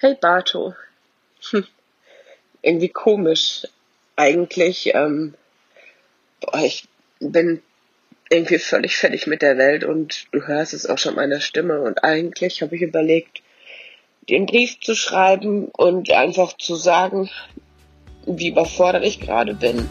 Hey Bato. Hm. Irgendwie komisch. Eigentlich, ähm, boah, ich bin irgendwie völlig fertig mit der Welt und du hörst es auch schon meiner Stimme und eigentlich habe ich überlegt, den Brief zu schreiben und einfach zu sagen, wie überfordert ich gerade bin.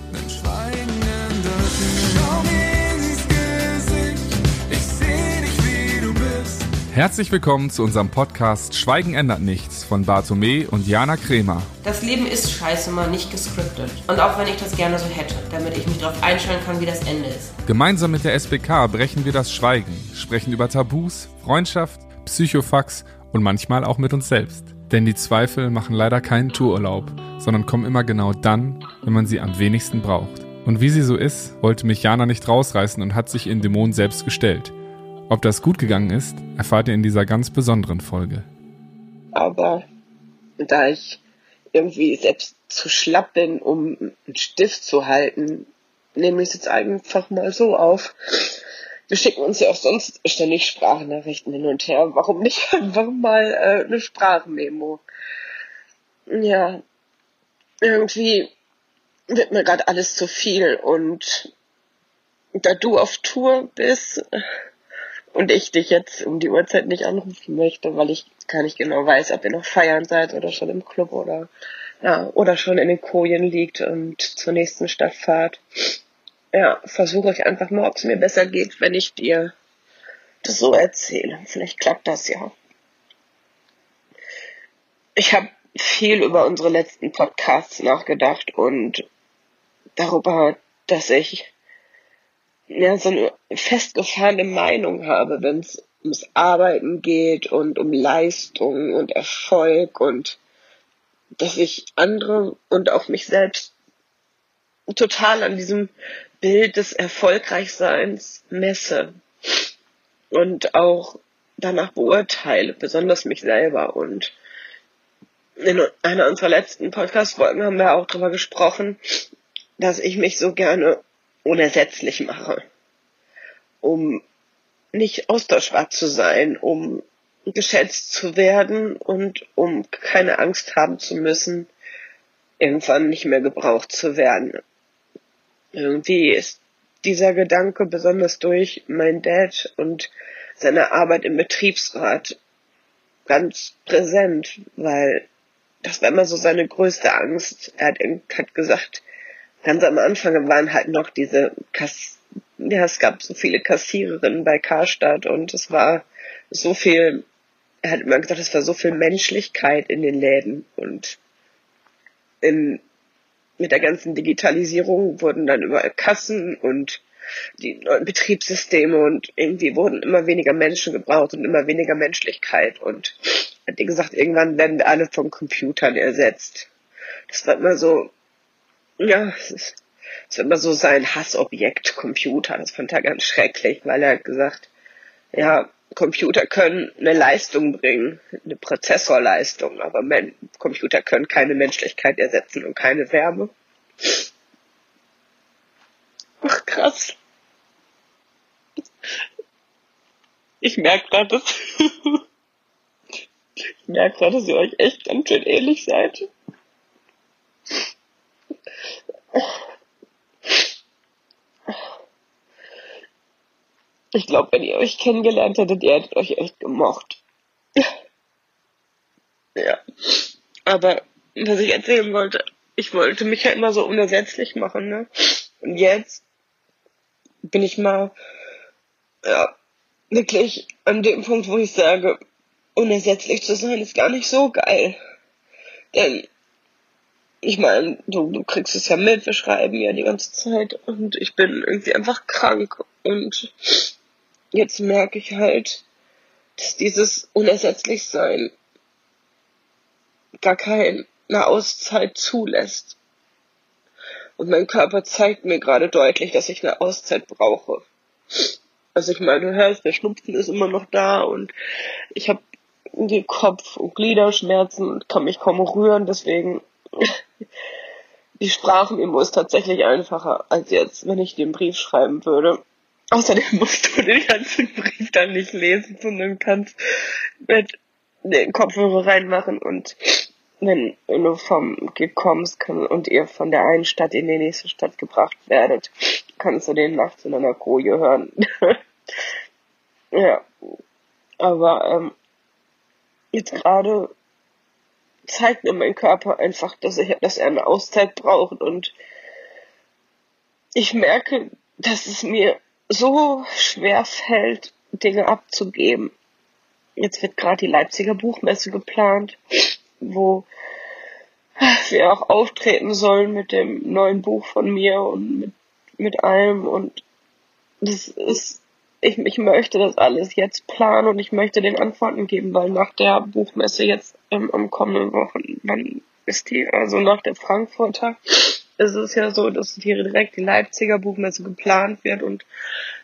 Herzlich willkommen zu unserem Podcast Schweigen ändert nichts von Bartome und Jana Kremer. Das Leben ist scheiße mal nicht gescriptet. Und auch wenn ich das gerne so hätte, damit ich mich darauf einstellen kann, wie das Ende ist. Gemeinsam mit der SBK brechen wir das Schweigen, sprechen über Tabus, Freundschaft, Psychofax und manchmal auch mit uns selbst. Denn die Zweifel machen leider keinen Toururlaub, sondern kommen immer genau dann, wenn man sie am wenigsten braucht. Und wie sie so ist, wollte mich Jana nicht rausreißen und hat sich in Dämon selbst gestellt. Ob das gut gegangen ist, erfahrt ihr in dieser ganz besonderen Folge. Aber da ich irgendwie selbst zu schlapp bin, um einen Stift zu halten, nehme ich es jetzt einfach mal so auf. Wir schicken uns ja auch sonst ständig Sprachnachrichten hin und her. Warum nicht einfach mal äh, eine Sprachmemo? Ja, irgendwie wird mir gerade alles zu viel und da du auf Tour bist, und ich dich jetzt um die Uhrzeit nicht anrufen möchte, weil ich gar nicht genau weiß, ob ihr noch feiern seid oder schon im Club oder ja, oder schon in den Kojen liegt und zur nächsten Stadt fahrt. Ja, versuche ich einfach mal, ob es mir besser geht, wenn ich dir das so erzähle. Vielleicht klappt das ja. Ich habe viel über unsere letzten Podcasts nachgedacht und darüber, dass ich ja, so eine festgefahrene Meinung habe, wenn es ums Arbeiten geht und um Leistung und Erfolg und dass ich andere und auch mich selbst total an diesem Bild des Erfolgreichseins messe und auch danach beurteile, besonders mich selber. Und in einer unserer letzten Podcast-Folgen haben wir auch darüber gesprochen, dass ich mich so gerne unersetzlich mache, um nicht austauschbar zu sein, um geschätzt zu werden und um keine Angst haben zu müssen, irgendwann nicht mehr gebraucht zu werden. Irgendwie ist dieser Gedanke besonders durch mein Dad und seine Arbeit im Betriebsrat ganz präsent, weil das war immer so seine größte Angst. Er hat, hat gesagt, ganz am Anfang waren halt noch diese Kass ja, es gab so viele Kassiererinnen bei Karstadt und es war so viel, er hat immer gesagt, es war so viel Menschlichkeit in den Läden und in, mit der ganzen Digitalisierung wurden dann überall Kassen und die neuen Betriebssysteme und irgendwie wurden immer weniger Menschen gebraucht und immer weniger Menschlichkeit und hat gesagt, irgendwann werden wir alle von Computern ersetzt. Das war immer so ja, es ist, es ist immer so sein Hassobjekt Computer. Das fand er ganz schrecklich, weil er hat gesagt, ja, Computer können eine Leistung bringen, eine Prozessorleistung, aber Men Computer können keine Menschlichkeit ersetzen und keine Wärme. Ach krass. Ich merke gerade, dass ich merke gerade, dass ihr euch echt ganz schön ähnlich seid. Ich glaube, wenn ihr euch kennengelernt hättet, ihr hättet euch echt gemocht. ja. Aber was ich erzählen wollte, ich wollte mich ja immer so unersetzlich machen, ne? Und jetzt bin ich mal, ja, wirklich an dem Punkt, wo ich sage, unersetzlich zu sein ist gar nicht so geil. Denn ich meine, du, du kriegst es ja mit, wir schreiben ja die ganze Zeit und ich bin irgendwie einfach krank und jetzt merke ich halt, dass dieses Unersetzlichsein gar keine Auszeit zulässt. Und mein Körper zeigt mir gerade deutlich, dass ich eine Auszeit brauche. Also ich meine, du hörst, der Schnupfen ist immer noch da und ich habe Kopf- und Gliederschmerzen und kann mich kaum rühren, deswegen die Sprachmemo ist tatsächlich einfacher als jetzt, wenn ich den Brief schreiben würde. Außerdem musst du den ganzen Brief dann nicht lesen, sondern kannst mit den Kopfhörer reinmachen und wenn du vom kommst und ihr von der einen Stadt in die nächste Stadt gebracht werdet, kannst du den nachts in einer Koje hören. ja. Aber ähm, jetzt gerade zeigt mir mein Körper einfach, dass, ich, dass er eine Auszeit braucht und ich merke, dass es mir so schwer fällt, Dinge abzugeben. Jetzt wird gerade die Leipziger Buchmesse geplant, wo wir auch auftreten sollen mit dem neuen Buch von mir und mit, mit allem und das ist ich, ich möchte das alles jetzt planen und ich möchte den Antworten geben, weil nach der Buchmesse jetzt ähm, am kommenden Wochen, wann ist die, also nach der Frankfurter, ist es ja so, dass hier direkt die Leipziger Buchmesse geplant wird und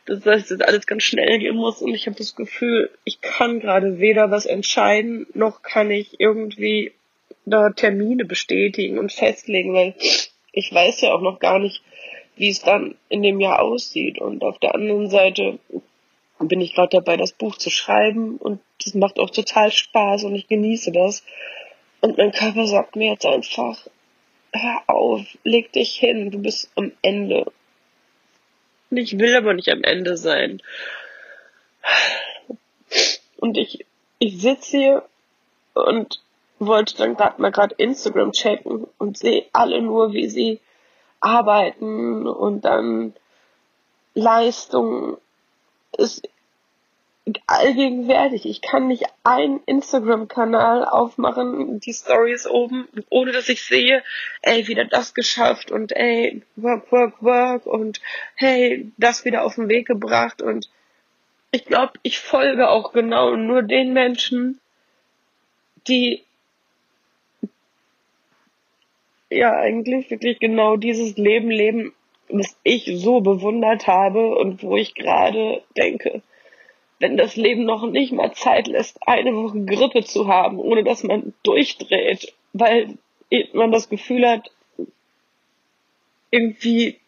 das heißt, dass alles ganz schnell gehen muss und ich habe das Gefühl, ich kann gerade weder was entscheiden, noch kann ich irgendwie da Termine bestätigen und festlegen, weil ich weiß ja auch noch gar nicht, wie es dann in dem Jahr aussieht. Und auf der anderen Seite bin ich gerade dabei, das Buch zu schreiben und das macht auch total Spaß und ich genieße das. Und mein Körper sagt mir jetzt einfach, hör auf, leg dich hin, du bist am Ende. Und ich will aber nicht am Ende sein. Und ich, ich sitze hier und wollte dann gerade mal gerade Instagram checken und sehe alle nur, wie sie arbeiten und dann Leistung ist allgegenwärtig. Ich kann nicht einen Instagram-Kanal aufmachen, die Stories oben, ohne dass ich sehe, ey, wieder das geschafft und ey, work, work, work und hey, das wieder auf den Weg gebracht und ich glaube, ich folge auch genau nur den Menschen, die ja eigentlich wirklich genau dieses Leben leben, was ich so bewundert habe und wo ich gerade denke, wenn das Leben noch nicht mal Zeit lässt, eine Woche Grippe zu haben, ohne dass man durchdreht, weil man das Gefühl hat, irgendwie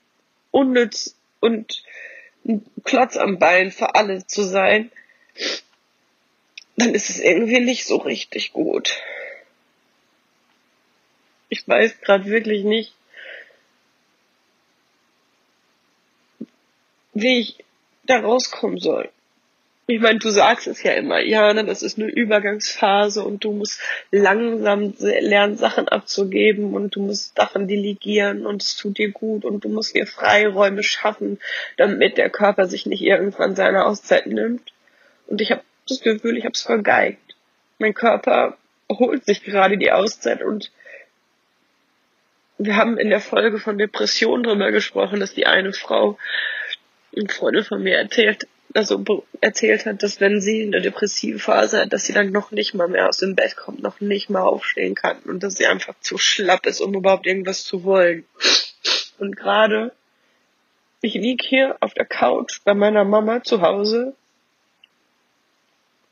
unnütz und ein Klotz am Bein für alle zu sein, dann ist es irgendwie nicht so richtig gut ich weiß gerade wirklich nicht, wie ich da rauskommen soll. Ich meine, du sagst es ja immer, ja, ne, das ist eine Übergangsphase und du musst langsam lernen, Sachen abzugeben und du musst Sachen delegieren und es tut dir gut und du musst dir Freiräume schaffen, damit der Körper sich nicht irgendwann seine Auszeit nimmt. Und ich habe das Gefühl, ich habe es vergeigt. Mein Körper holt sich gerade die Auszeit und wir haben in der Folge von Depression drüber gesprochen, dass die eine Frau, eine Freundin von mir erzählt, also erzählt hat, dass wenn sie eine depressive Phase hat, dass sie dann noch nicht mal mehr aus dem Bett kommt, noch nicht mal aufstehen kann und dass sie einfach zu schlapp ist, um überhaupt irgendwas zu wollen. Und gerade, ich lieg hier auf der Couch bei meiner Mama zu Hause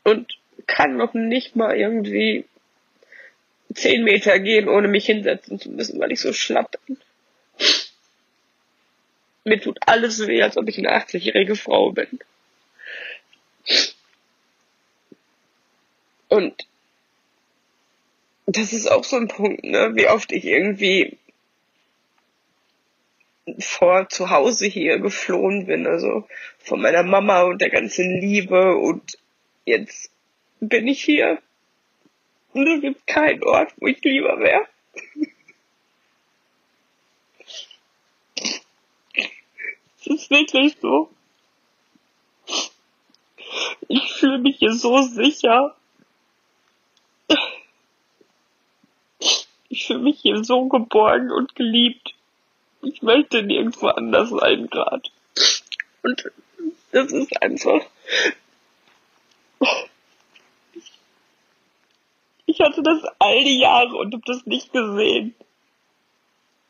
und kann noch nicht mal irgendwie zehn Meter gehen, ohne mich hinsetzen zu müssen, weil ich so schlapp bin. Mir tut alles weh, als ob ich eine 80-jährige Frau bin. Und das ist auch so ein Punkt, ne, wie oft ich irgendwie vor zu Hause hier geflohen bin, also von meiner Mama und der ganzen Liebe und jetzt bin ich hier und es gibt keinen Ort, wo ich lieber wäre. Es ist wirklich so. Ich fühle mich hier so sicher. Ich fühle mich hier so geborgen und geliebt. Ich möchte nirgendwo anders sein gerade. Und das ist einfach Ich hatte das all die Jahre und habe das nicht gesehen.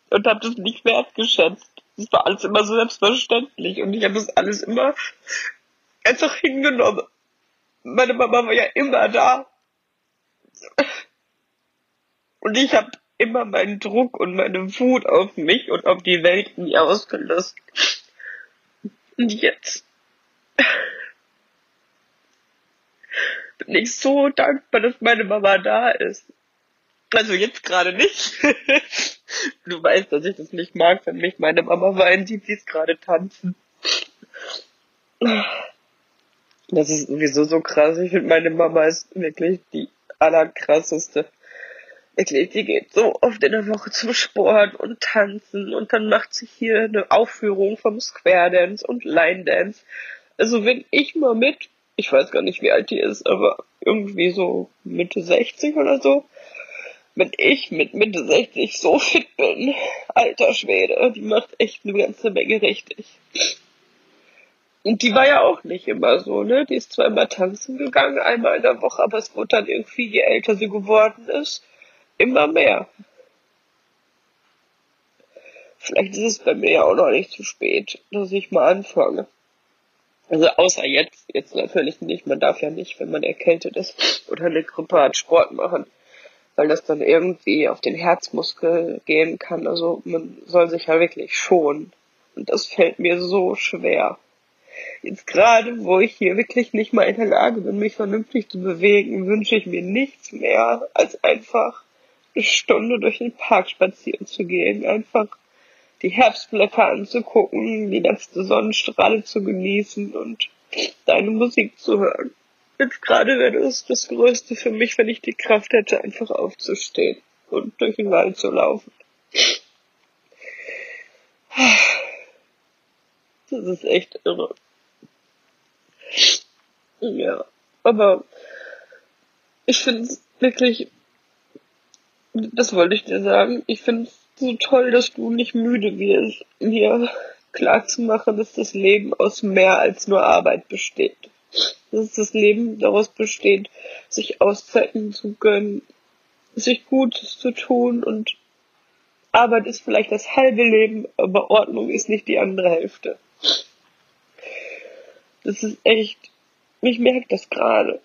Und habe das nicht wertgeschätzt. Das war alles immer so selbstverständlich. Und ich habe das alles immer einfach hingenommen. Meine Mama war ja immer da. Und ich habe immer meinen Druck und meine Wut auf mich und auf die Welt nie ausgelöst. Und jetzt bin ich so dankbar, dass meine Mama da ist. Also jetzt gerade nicht. du weißt, dass ich das nicht mag, wenn mich meine Mama weint, die sieht gerade tanzen. Das ist sowieso so krass. Ich finde, meine Mama ist wirklich die allerkrasseste. Wirklich, die geht so oft in der Woche zum Sport und tanzen und dann macht sie hier eine Aufführung vom Square Dance und Line Dance. Also wenn ich mal mit, ich weiß gar nicht, wie alt die ist, aber irgendwie so Mitte 60 oder so, wenn ich mit Mitte 60 so fit bin, alter Schwede, die macht echt eine ganze Menge richtig. Und die war ja auch nicht immer so, ne? Die ist immer tanzen gegangen, einmal in der Woche, aber es wurde dann irgendwie, je älter sie geworden ist, immer mehr. Vielleicht ist es bei mir ja auch noch nicht zu spät, dass ich mal anfange. Also außer jetzt, jetzt natürlich nicht. Man darf ja nicht, wenn man erkältet ist oder eine Grippe hat, Sport machen, weil das dann irgendwie auf den Herzmuskel gehen kann. Also man soll sich ja wirklich schonen. Und das fällt mir so schwer. Jetzt gerade, wo ich hier wirklich nicht mal in der Lage bin, mich vernünftig zu bewegen, wünsche ich mir nichts mehr, als einfach eine Stunde durch den Park spazieren zu gehen, einfach die Herbstblätter anzugucken, die letzte Sonnenstrahle zu genießen und deine Musik zu hören. Jetzt gerade wäre das das Größte für mich, wenn ich die Kraft hätte, einfach aufzustehen und durch den Wald zu laufen. Das ist echt irre. Ja, aber ich finde es wirklich, das wollte ich dir sagen, ich finde es so toll, dass du nicht müde wirst, mir klar zu machen, dass das Leben aus mehr als nur Arbeit besteht. Dass das Leben daraus besteht, sich Auszeiten zu gönnen, sich Gutes zu tun und Arbeit ist vielleicht das halbe Leben, aber Ordnung ist nicht die andere Hälfte. Das ist echt, ich merke das gerade.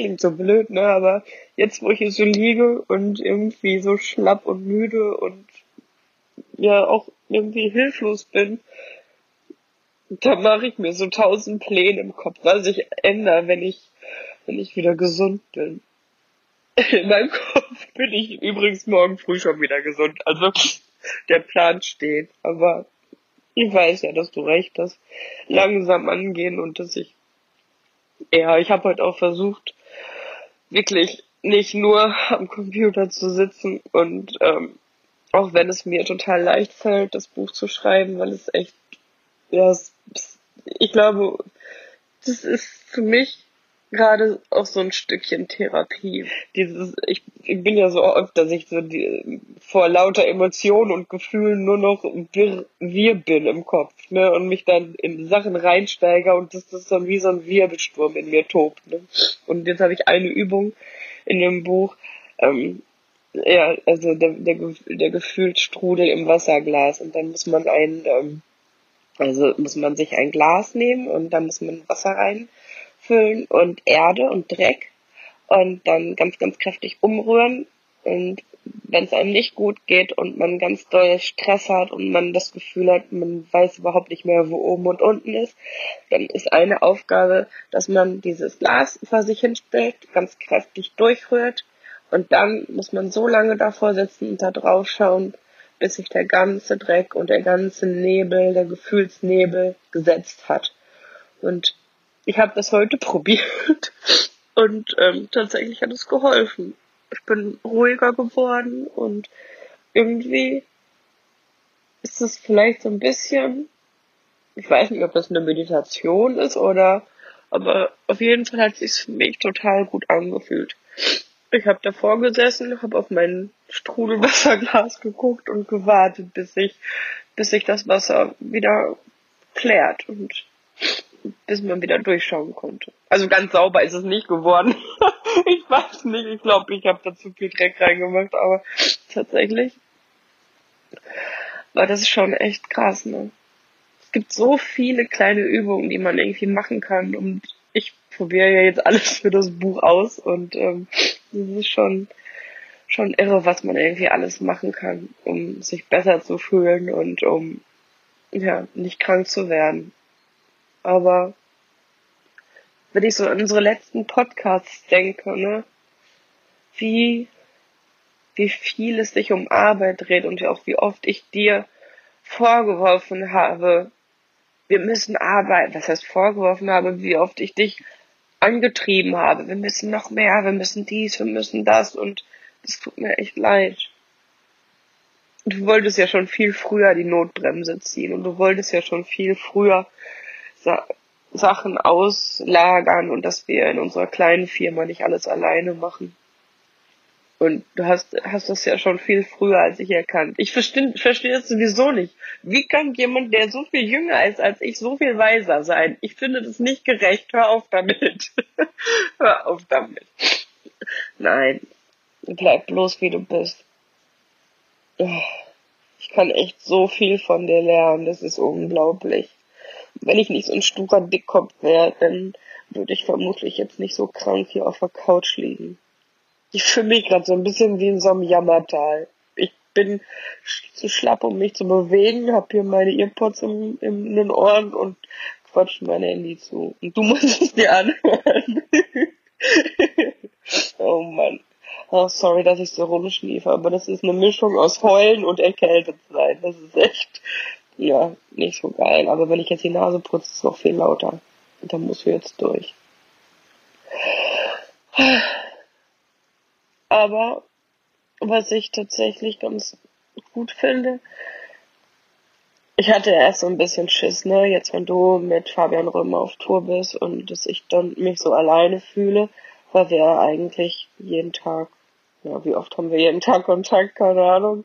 Klingt so blöd, ne? Aber jetzt, wo ich hier so liege und irgendwie so schlapp und müde und ja auch irgendwie hilflos bin, da mache ich mir so tausend Pläne im Kopf, was ich ändere, wenn ich, wenn ich wieder gesund bin. In meinem Kopf bin ich übrigens morgen früh schon wieder gesund. Also der Plan steht. Aber ich weiß ja, dass du recht hast. Langsam angehen und dass ich ja, ich habe heute auch versucht, wirklich nicht nur am Computer zu sitzen und ähm, auch wenn es mir total leicht fällt, das Buch zu schreiben, weil es echt, ja, es, ich glaube, das ist für mich gerade auch so ein Stückchen Therapie. Dieses, ich, ich bin ja so oft, dass ich so die, vor lauter Emotionen und Gefühlen nur noch wir, wir bin im Kopf, ne, und mich dann in Sachen reinsteige und das, ist dann wie so ein Wirbelsturm in mir tobt, ne. Und jetzt habe ich eine Übung in dem Buch, ähm, ja, also der, der, der Gefühlsstrudel im Wasserglas und dann muss man ein, ähm, also muss man sich ein Glas nehmen und dann muss man Wasser rein auffüllen und Erde und Dreck und dann ganz, ganz kräftig umrühren. Und wenn es einem nicht gut geht und man ganz doll Stress hat und man das Gefühl hat, man weiß überhaupt nicht mehr, wo oben und unten ist, dann ist eine Aufgabe, dass man dieses Glas vor sich hinstellt, ganz kräftig durchrührt und dann muss man so lange davor sitzen und da drauf schauen, bis sich der ganze Dreck und der ganze Nebel, der Gefühlsnebel gesetzt hat. Und ich habe das heute probiert und ähm, tatsächlich hat es geholfen. Ich bin ruhiger geworden und irgendwie ist es vielleicht so ein bisschen, ich weiß nicht, ob das eine Meditation ist oder, aber auf jeden Fall hat es sich für mich total gut angefühlt. Ich habe davor gesessen, habe auf mein Strudelwasserglas geguckt und gewartet, bis sich, bis sich das Wasser wieder klärt und bis man wieder durchschauen konnte. Also ganz sauber ist es nicht geworden. ich weiß nicht, ich glaube, ich habe da zu viel Dreck reingemacht, aber tatsächlich war das schon echt krass, ne? Es gibt so viele kleine Übungen, die man irgendwie machen kann und ich probiere ja jetzt alles für das Buch aus und ähm, das ist schon schon irre, was man irgendwie alles machen kann, um sich besser zu fühlen und um ja nicht krank zu werden. Aber wenn ich so an unsere letzten Podcasts denke, ne, wie, wie viel es sich um Arbeit dreht und auch wie oft ich dir vorgeworfen habe, wir müssen arbeiten, das heißt vorgeworfen habe, wie oft ich dich angetrieben habe, wir müssen noch mehr, wir müssen dies, wir müssen das und das tut mir echt leid. Du wolltest ja schon viel früher die Notbremse ziehen und du wolltest ja schon viel früher Sa Sachen auslagern und dass wir in unserer kleinen Firma nicht alles alleine machen. Und du hast, hast das ja schon viel früher als ich erkannt. Ich verstehe versteh das sowieso nicht. Wie kann jemand, der so viel jünger ist als ich, so viel weiser sein? Ich finde das nicht gerecht. Hör auf damit. Hör auf damit. Nein. Bleib bloß wie du bist. Ich kann echt so viel von dir lernen. Das ist unglaublich. Wenn ich nicht so ein sturer Dickkopf wäre, dann würde ich vermutlich jetzt nicht so krank hier auf der Couch liegen. Ich fühle mich gerade so ein bisschen wie in so einem Jammertal. Ich bin zu schlapp, um mich zu bewegen, habe hier meine Earpods im, im, in den Ohren und quatsch mein Handy zu. Und du musst es dir anhören. oh Mann. Oh, sorry, dass ich so rumschniefe, aber das ist eine Mischung aus Heulen und erkältet sein. Das ist echt, ja, nicht so geil. Aber wenn ich jetzt die Nase putze, ist es noch viel lauter. Und da muss wir jetzt durch. Aber was ich tatsächlich ganz gut finde, ich hatte erst so ein bisschen Schiss, ne, jetzt wenn du mit Fabian Römer auf Tour bist und dass ich dann mich so alleine fühle, weil wir eigentlich jeden Tag, ja, wie oft haben wir jeden Tag Kontakt, keine Ahnung,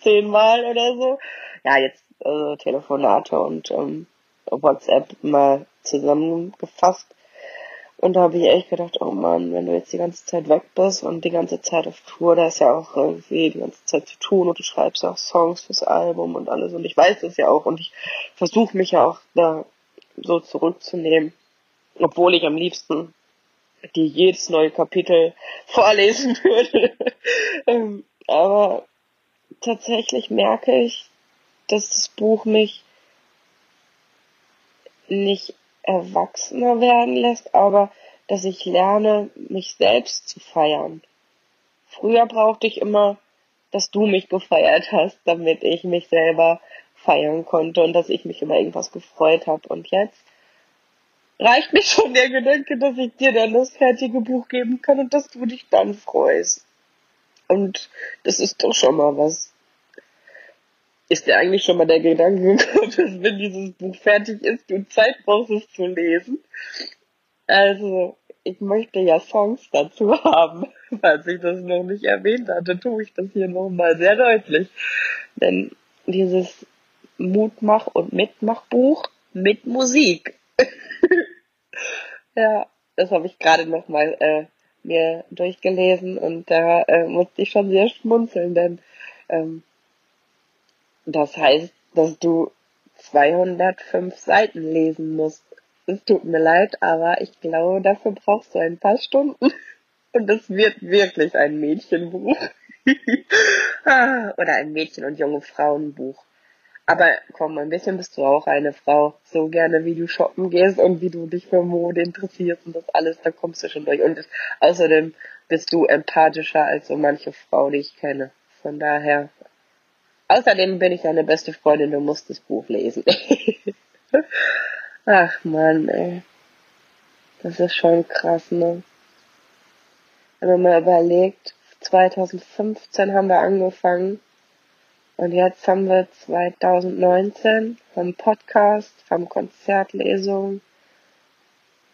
zehnmal oder so. Ja, jetzt also Telefonate und ähm, WhatsApp mal zusammengefasst. Und da habe ich echt gedacht, oh Mann, wenn du jetzt die ganze Zeit weg bist und die ganze Zeit auf Tour, da ist ja auch irgendwie die ganze Zeit zu tun und du schreibst auch Songs fürs Album und alles und ich weiß das ja auch und ich versuche mich ja auch da so zurückzunehmen, obwohl ich am liebsten die jedes neue Kapitel vorlesen würde. Ähm, aber tatsächlich merke ich, dass das Buch mich nicht erwachsener werden lässt, aber dass ich lerne, mich selbst zu feiern. Früher brauchte ich immer, dass du mich gefeiert hast, damit ich mich selber feiern konnte und dass ich mich über irgendwas gefreut habe. Und jetzt reicht mir schon der Gedanke, dass ich dir dann das fertige Buch geben kann und dass du dich dann freust. Und das ist doch schon mal was ist dir eigentlich schon mal der Gedanke gekommen, dass wenn dieses Buch fertig ist, du Zeit brauchst, es zu lesen? Also, ich möchte ja Songs dazu haben. Falls ich das noch nicht erwähnt hatte, tue ich das hier nochmal sehr deutlich. Denn dieses Mutmach- und Mitmachbuch mit Musik. ja, das habe ich gerade nochmal äh, mir durchgelesen und da äh, musste ich schon sehr schmunzeln, denn ähm, das heißt, dass du 205 Seiten lesen musst. Es tut mir leid, aber ich glaube, dafür brauchst du ein paar Stunden. Und es wird wirklich ein Mädchenbuch. Ah, oder ein Mädchen- und junge Frauenbuch. Aber komm, ein bisschen bist du auch eine Frau. So gerne, wie du shoppen gehst und wie du dich für Mode interessierst und das alles, da kommst du schon durch. Und außerdem bist du empathischer als so manche Frau, die ich kenne. Von daher Außerdem bin ich deine beste Freundin, du musst das Buch lesen. Ach man, ey. Das ist schon krass, ne? Wenn man mal überlegt, 2015 haben wir angefangen und jetzt haben wir 2019, haben Podcast, haben Konzertlesung.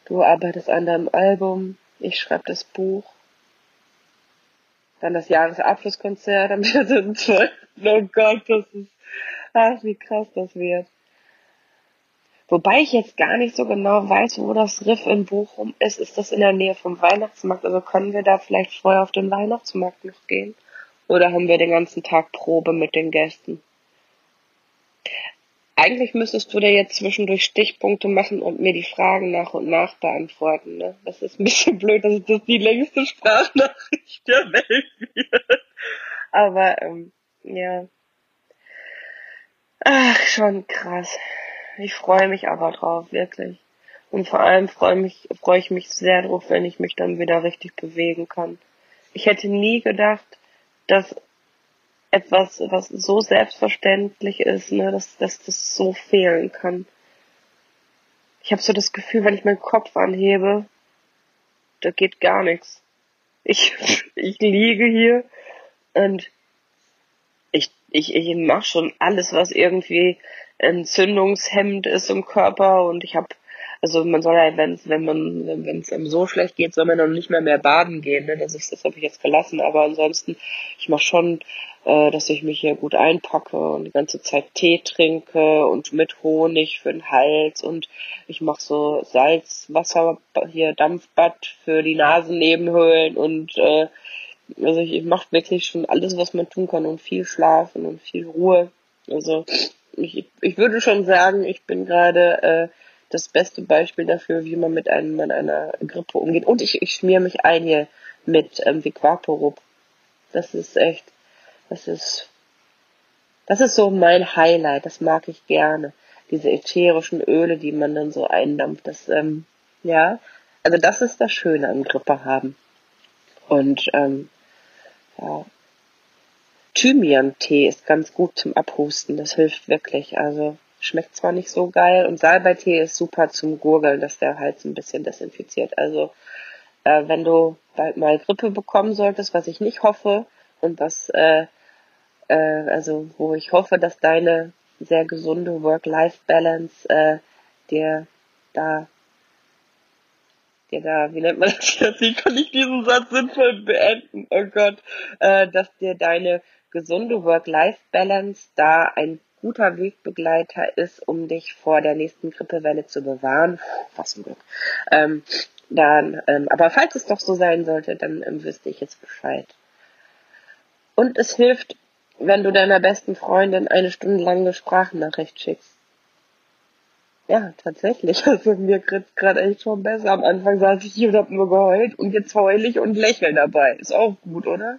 Du arbeitest an deinem Album, ich schreibe das Buch. Dann das Jahresabschlusskonzert am 4.12. Oh Gott, das ist, ach, wie krass das wird. Wobei ich jetzt gar nicht so genau weiß, wo das Riff in Bochum ist. Ist das in der Nähe vom Weihnachtsmarkt? Also können wir da vielleicht vorher auf den Weihnachtsmarkt noch gehen? Oder haben wir den ganzen Tag Probe mit den Gästen? Eigentlich müsstest du dir jetzt zwischendurch Stichpunkte machen und mir die Fragen nach und nach beantworten. Ne? Das ist ein bisschen blöd, dass das die längste Sprachnachricht der Welt wird. Aber ähm, ja. Ach, schon krass. ich freue mich aber drauf, wirklich. Und vor allem freue mich, freue ich mich sehr drauf, wenn ich mich dann wieder richtig bewegen kann. Ich hätte nie gedacht, dass etwas, was so selbstverständlich ist, ne, dass, dass das so fehlen kann. Ich habe so das Gefühl, wenn ich meinen Kopf anhebe, da geht gar nichts. Ich, ich liege hier und ich, ich, ich mache schon alles, was irgendwie entzündungshemmend ist im Körper und ich habe also man soll ja, wenn's, wenn man, wenn es einem so schlecht geht, soll man dann nicht mehr mehr baden gehen. Ne? Das ist, das habe ich jetzt gelassen. Aber ansonsten, ich mache schon, äh, dass ich mich hier gut einpacke und die ganze Zeit Tee trinke und mit Honig für den Hals und ich mache so Salzwasser hier Dampfbad für die Nasennebenhöhlen und äh, also ich, ich mache wirklich schon alles, was man tun kann und viel schlafen und viel Ruhe. Also ich, ich würde schon sagen, ich bin gerade äh, das beste Beispiel dafür, wie man mit einem mit einer Grippe umgeht. Und ich, ich schmier mich ein hier mit ähm, Viquaporub. Das ist echt, das ist, das ist so mein Highlight. Das mag ich gerne. Diese ätherischen Öle, die man dann so eindampft. Das, ähm, ja, also das ist das Schöne am Grippe haben. Und ähm, ja, Thymian-Tee ist ganz gut zum Abhusten. Das hilft wirklich. Also Schmeckt zwar nicht so geil und Salbeitee ist super zum Gurgeln, dass der Hals ein bisschen desinfiziert. Also äh, wenn du bald mal Grippe bekommen solltest, was ich nicht hoffe und was äh, äh, also wo ich hoffe, dass deine sehr gesunde Work-Life-Balance äh, dir da dir da, wie nennt man das jetzt? Wie kann ich diesen Satz sinnvoll beenden? Oh Gott, äh, dass dir deine gesunde Work-Life-Balance da ein guter Wegbegleiter ist, um dich vor der nächsten Grippewelle zu bewahren. Was ein Glück. Ähm, dann, ähm, aber falls es doch so sein sollte, dann ähm, wüsste ich jetzt Bescheid. Und es hilft, wenn du deiner besten Freundin eine Stunde lang eine Sprachnachricht schickst. Ja, tatsächlich. Also mir geht's gerade echt schon besser. Am Anfang saß ich hier und hab nur geheult und jetzt heul ich und lächle dabei. Ist auch gut, oder?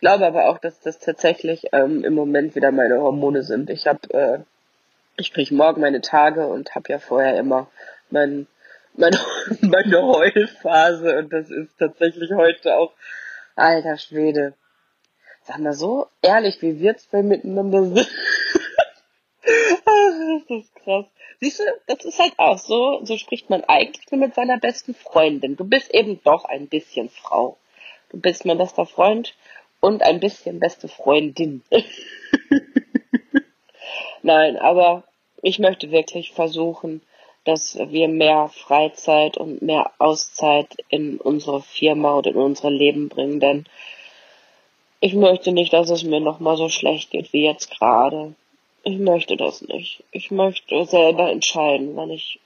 Ich glaube aber auch, dass das tatsächlich ähm, im Moment wieder meine Hormone sind. Ich habe, äh, ich kriege morgen meine Tage und habe ja vorher immer mein, meine, meine Heulphase und das ist tatsächlich heute auch, alter Schwede. Sag mal so ehrlich, wie wir zwei miteinander sind. Das ist krass. Siehst du, das ist halt auch so, so spricht man eigentlich nur mit seiner besten Freundin. Du bist eben doch ein bisschen Frau. Du bist mein bester Freund und ein bisschen beste Freundin. Nein, aber ich möchte wirklich versuchen, dass wir mehr Freizeit und mehr Auszeit in unsere Firma und in unsere Leben bringen, denn ich möchte nicht, dass es mir nochmal so schlecht geht wie jetzt gerade. Ich möchte das nicht. Ich möchte selber entscheiden, wann ich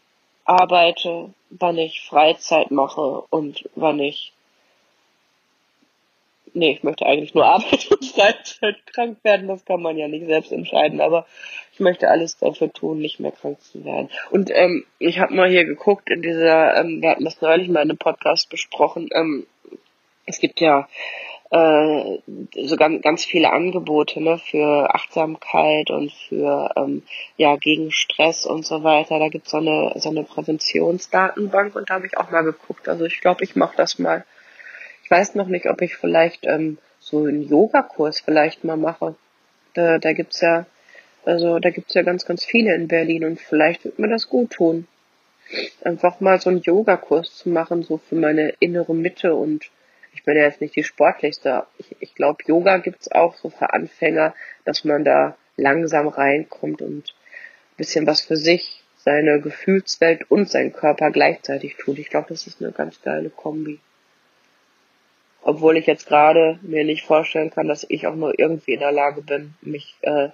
arbeite, wann ich Freizeit mache und wann ich nee, ich möchte eigentlich nur Arbeit und Freizeit krank werden, das kann man ja nicht selbst entscheiden, aber ich möchte alles dafür tun, nicht mehr krank zu werden. Und ähm, ich habe mal hier geguckt in dieser, ähm, wir hatten das neulich mal in einem Podcast besprochen, ähm, es gibt ja äh, so ganz, ganz viele Angebote ne, für Achtsamkeit und für ähm, ja gegen Stress und so weiter. Da gibt's so eine so eine Präventionsdatenbank und da habe ich auch mal geguckt. Also ich glaube, ich mache das mal. Ich weiß noch nicht, ob ich vielleicht ähm, so einen Yogakurs vielleicht mal mache. Da, da gibt's ja, also da gibt's ja ganz, ganz viele in Berlin und vielleicht wird mir das gut tun. Einfach mal so einen Yogakurs zu machen, so für meine innere Mitte und ich bin ja jetzt nicht die sportlichste. Ich, ich glaube, Yoga gibt's auch so für Anfänger, dass man da langsam reinkommt und ein bisschen was für sich, seine Gefühlswelt und seinen Körper gleichzeitig tut. Ich glaube, das ist eine ganz geile Kombi. Obwohl ich jetzt gerade mir nicht vorstellen kann, dass ich auch nur irgendwie in der Lage bin, mich äh,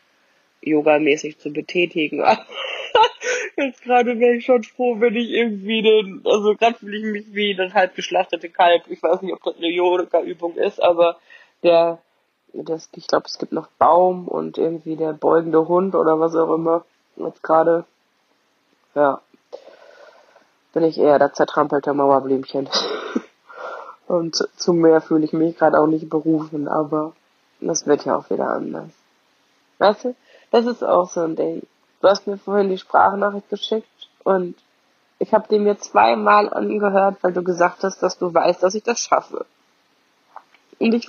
yogamäßig zu betätigen. jetzt gerade wäre ich schon froh, wenn ich irgendwie den, also gerade fühle ich mich wie das halb geschlachtete Kalb. Ich weiß nicht, ob das eine Yoga-Übung ist, aber der, das, ich glaube, es gibt noch Baum und irgendwie der beugende Hund oder was auch immer. Jetzt gerade, ja, bin ich eher der zertrampelte Mauerblümchen. Und zu mehr fühle ich mich gerade auch nicht berufen, aber das wird ja auch wieder anders. Weißt du, das ist auch so ein Ding. Du hast mir vorhin die Sprachnachricht geschickt und ich habe den mir zweimal angehört, weil du gesagt hast, dass du weißt, dass ich das schaffe. Und ich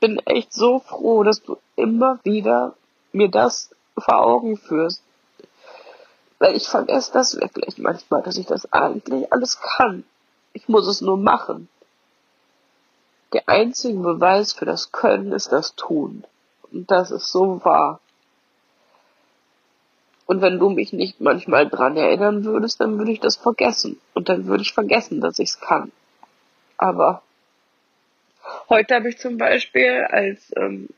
bin echt so froh, dass du immer wieder mir das vor Augen führst. Weil ich vergesse das wirklich manchmal, dass ich das eigentlich alles kann. Ich muss es nur machen. Der einzige Beweis für das Können ist das Tun. Und das ist so wahr. Und wenn du mich nicht manchmal dran erinnern würdest, dann würde ich das vergessen. Und dann würde ich vergessen, dass ich es kann. Aber heute habe ich zum Beispiel, als ähm,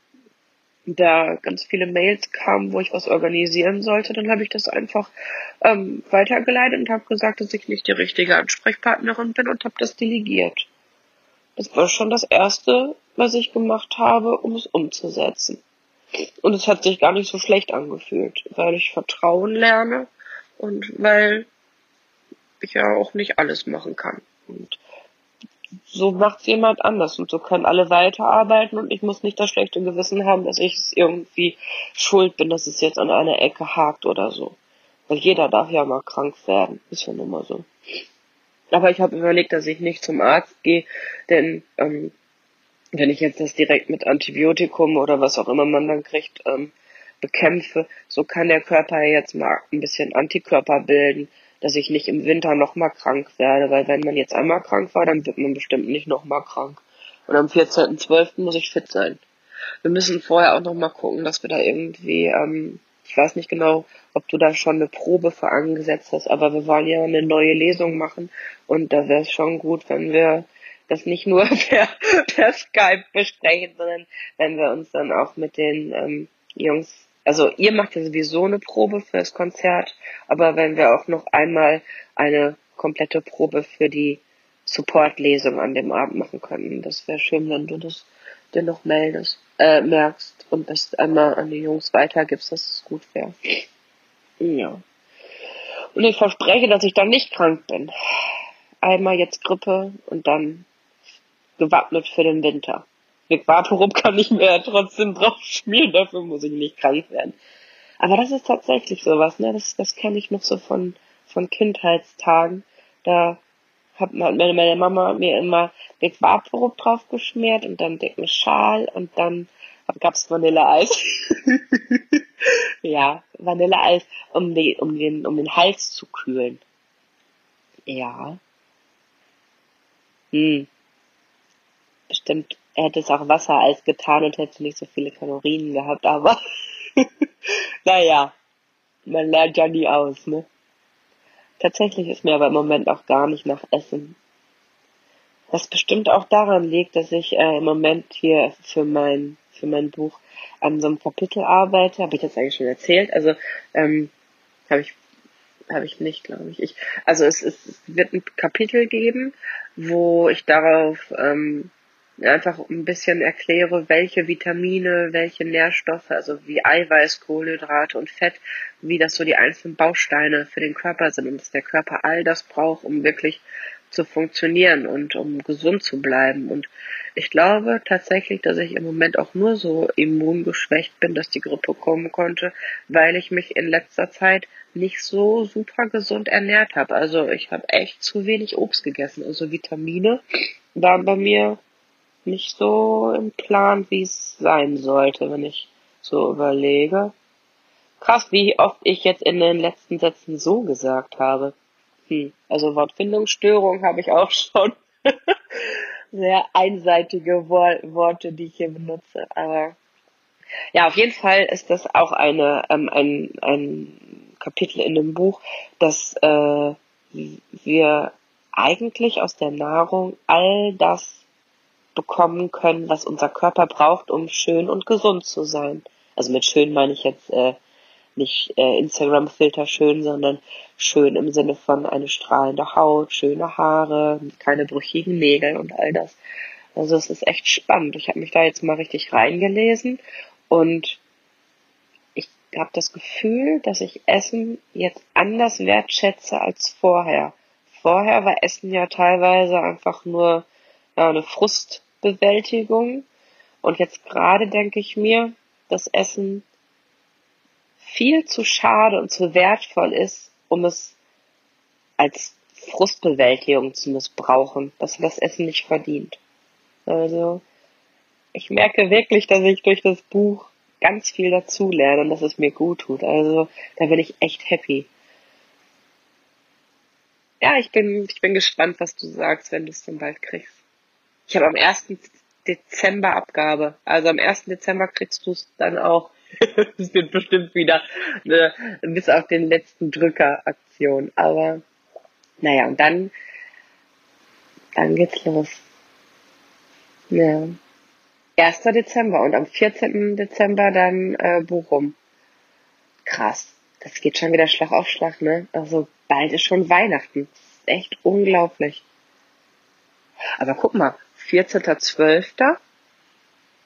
da ganz viele Mails kamen, wo ich was organisieren sollte, dann habe ich das einfach ähm, weitergeleitet und habe gesagt, dass ich nicht die richtige Ansprechpartnerin bin und habe das delegiert. Das war schon das Erste, was ich gemacht habe, um es umzusetzen. Und es hat sich gar nicht so schlecht angefühlt, weil ich Vertrauen lerne und weil ich ja auch nicht alles machen kann. Und so macht's jemand anders und so können alle weiterarbeiten und ich muss nicht das schlechte Gewissen haben, dass ich es irgendwie schuld bin, dass es jetzt an einer Ecke hakt oder so. Weil jeder darf ja mal krank werden. Ist ja nun mal so. Aber ich habe überlegt, dass ich nicht zum Arzt gehe, denn ähm, wenn ich jetzt das direkt mit Antibiotikum oder was auch immer man dann kriegt, ähm, bekämpfe, so kann der Körper jetzt mal ein bisschen Antikörper bilden, dass ich nicht im Winter nochmal krank werde, weil wenn man jetzt einmal krank war, dann wird man bestimmt nicht nochmal krank. Und am 14.12. muss ich fit sein. Wir müssen vorher auch nochmal gucken, dass wir da irgendwie, ähm, ich weiß nicht genau, ob du da schon eine Probe für angesetzt hast, aber wir wollen ja eine neue Lesung machen und da wäre es schon gut, wenn wir das nicht nur per, per Skype besprechen, sondern wenn wir uns dann auch mit den ähm, Jungs, also ihr macht ja sowieso eine Probe für das Konzert, aber wenn wir auch noch einmal eine komplette Probe für die Support-Lesung an dem Abend machen könnten, das wäre schön, wenn du das dir noch meldest, äh, merkst und das einmal an die Jungs weitergibst, dass es gut wäre. Ja. Und ich verspreche, dass ich dann nicht krank bin. Einmal jetzt Grippe und dann gewappnet für den Winter. Mit Vaporub kann ich mir ja trotzdem drauf schmieren, dafür muss ich nicht krank werden. Aber das ist tatsächlich sowas, ne? Das, das kenne ich noch so von, von Kindheitstagen. Da hat meine, meine Mama mir immer Big Vaporub drauf geschmiert und dann dicken Schal und dann gab's Vanilleeis. ja, Vanilleeis, um, die, um, den, um den Hals zu kühlen. Ja. Hm bestimmt hätte es auch Wassereis getan und hätte nicht so viele Kalorien gehabt, aber naja, man lernt ja nie aus, ne? Tatsächlich ist mir aber im Moment auch gar nicht nach Essen. Was bestimmt auch daran liegt, dass ich äh, im Moment hier für mein, für mein Buch an so einem Kapitel arbeite. Habe ich das eigentlich schon erzählt? Also, ähm, habe ich habe ich nicht, glaube ich. ich. Also es, es, es wird ein Kapitel geben, wo ich darauf ähm, einfach ein bisschen erkläre, welche Vitamine, welche Nährstoffe, also wie Eiweiß, Kohlenhydrate und Fett, wie das so die einzelnen Bausteine für den Körper sind und dass der Körper all das braucht, um wirklich zu funktionieren und um gesund zu bleiben. Und ich glaube tatsächlich, dass ich im Moment auch nur so immungeschwächt bin, dass die Grippe kommen konnte, weil ich mich in letzter Zeit nicht so super gesund ernährt habe. Also ich habe echt zu wenig Obst gegessen. Also Vitamine waren bei mir nicht so im Plan, wie es sein sollte, wenn ich so überlege. Krass, wie oft ich jetzt in den letzten Sätzen so gesagt habe. Hm, also Wortfindungsstörung habe ich auch schon. Sehr einseitige Worte, die ich hier benutze. Aber ja, auf jeden Fall ist das auch eine, ähm, ein, ein Kapitel in dem Buch, dass äh, wir eigentlich aus der Nahrung all das bekommen können, was unser Körper braucht, um schön und gesund zu sein. Also mit schön meine ich jetzt äh, nicht äh, Instagram-Filter schön, sondern schön im Sinne von eine strahlende Haut, schöne Haare, keine brüchigen Nägel und all das. Also es ist echt spannend. Ich habe mich da jetzt mal richtig reingelesen und ich habe das Gefühl, dass ich Essen jetzt anders wertschätze als vorher. Vorher war Essen ja teilweise einfach nur ja, eine Frustbewältigung. Und jetzt gerade denke ich mir, dass Essen viel zu schade und zu wertvoll ist, um es als Frustbewältigung zu missbrauchen, dass das Essen nicht verdient. Also, ich merke wirklich, dass ich durch das Buch ganz viel dazu lerne und dass es mir gut tut. Also, da bin ich echt happy. Ja, ich bin, ich bin gespannt, was du sagst, wenn du es dann bald kriegst. Ich habe am 1. Dezember Abgabe. Also am 1. Dezember kriegst du es dann auch. Es wird bestimmt wieder eine, bis auf den letzten Drücker Aktion. Aber naja, und dann, dann geht's los. Ja. 1. Dezember und am 14. Dezember dann äh, Bochum. Krass. Das geht schon wieder Schlag auf Schlag, ne? Also bald ist schon Weihnachten. Das ist echt unglaublich. Aber guck mal, 14.12.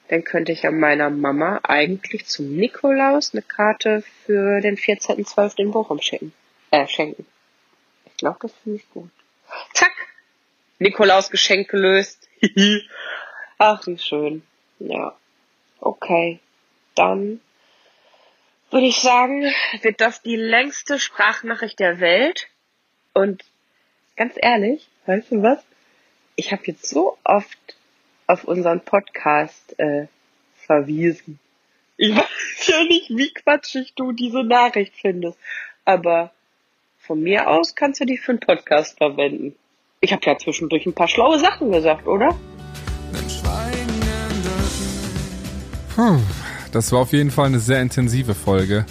Dann könnte ich ja meiner Mama eigentlich zum Nikolaus eine Karte für den 14.12. in Bochum schicken. Äh, schenken glaube, das finde ich gut. Zack! Nikolaus Geschenk gelöst. Ach, wie schön. Ja. Okay. Dann würde ich sagen, wird das die längste Sprachnachricht der Welt. Und ganz ehrlich, weißt du was? Ich habe jetzt so oft auf unseren Podcast äh, verwiesen. Ich weiß ja nicht, wie quatschig du diese Nachricht findest. Aber von mir aus kannst du die für einen Podcast verwenden. Ich habe ja zwischendurch ein paar schlaue Sachen gesagt, oder? Puh, das war auf jeden Fall eine sehr intensive Folge.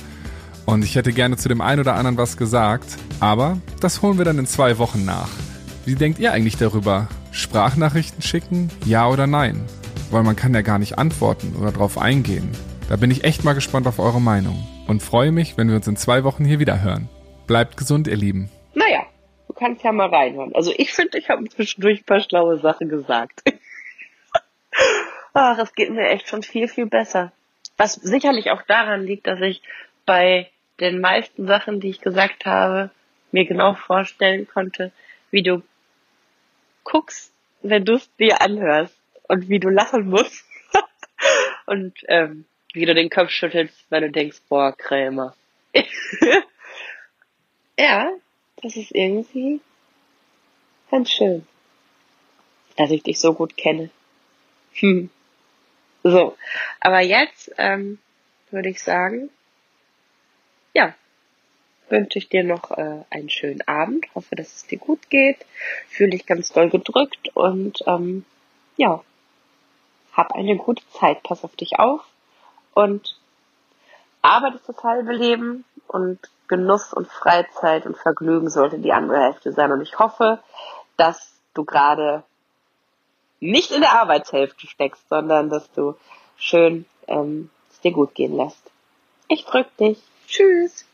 Und ich hätte gerne zu dem einen oder anderen was gesagt, aber das holen wir dann in zwei Wochen nach. Wie denkt ihr eigentlich darüber? Sprachnachrichten schicken? Ja oder nein? Weil man kann ja gar nicht antworten oder drauf eingehen. Da bin ich echt mal gespannt auf eure Meinung und freue mich, wenn wir uns in zwei Wochen hier wieder hören. Bleibt gesund, ihr Lieben. Naja, du kannst ja mal reinhören. Also ich finde, ich habe zwischendurch ein paar schlaue Sachen gesagt. Ach, es geht mir echt schon viel, viel besser. Was sicherlich auch daran liegt, dass ich bei den meisten Sachen, die ich gesagt habe, mir genau vorstellen konnte, wie du guckst, wenn du es dir anhörst und wie du lachen musst und ähm, wie du den Kopf schüttelst, wenn du denkst, boah, Krämer. Ja, das ist irgendwie ganz schön, dass ich dich so gut kenne. Hm. So, aber jetzt ähm, würde ich sagen, ja, wünsche ich dir noch äh, einen schönen Abend. Hoffe, dass es dir gut geht. Fühle dich ganz doll gedrückt und ähm, ja, hab eine gute Zeit. Pass auf dich auf und arbeite das halbe Leben und Genuss und Freizeit und Vergnügen sollte die andere Hälfte sein. Und ich hoffe, dass du gerade nicht in der Arbeitshälfte steckst, sondern dass du schön ähm, es dir gut gehen lässt. Ich drück dich. Tschüss.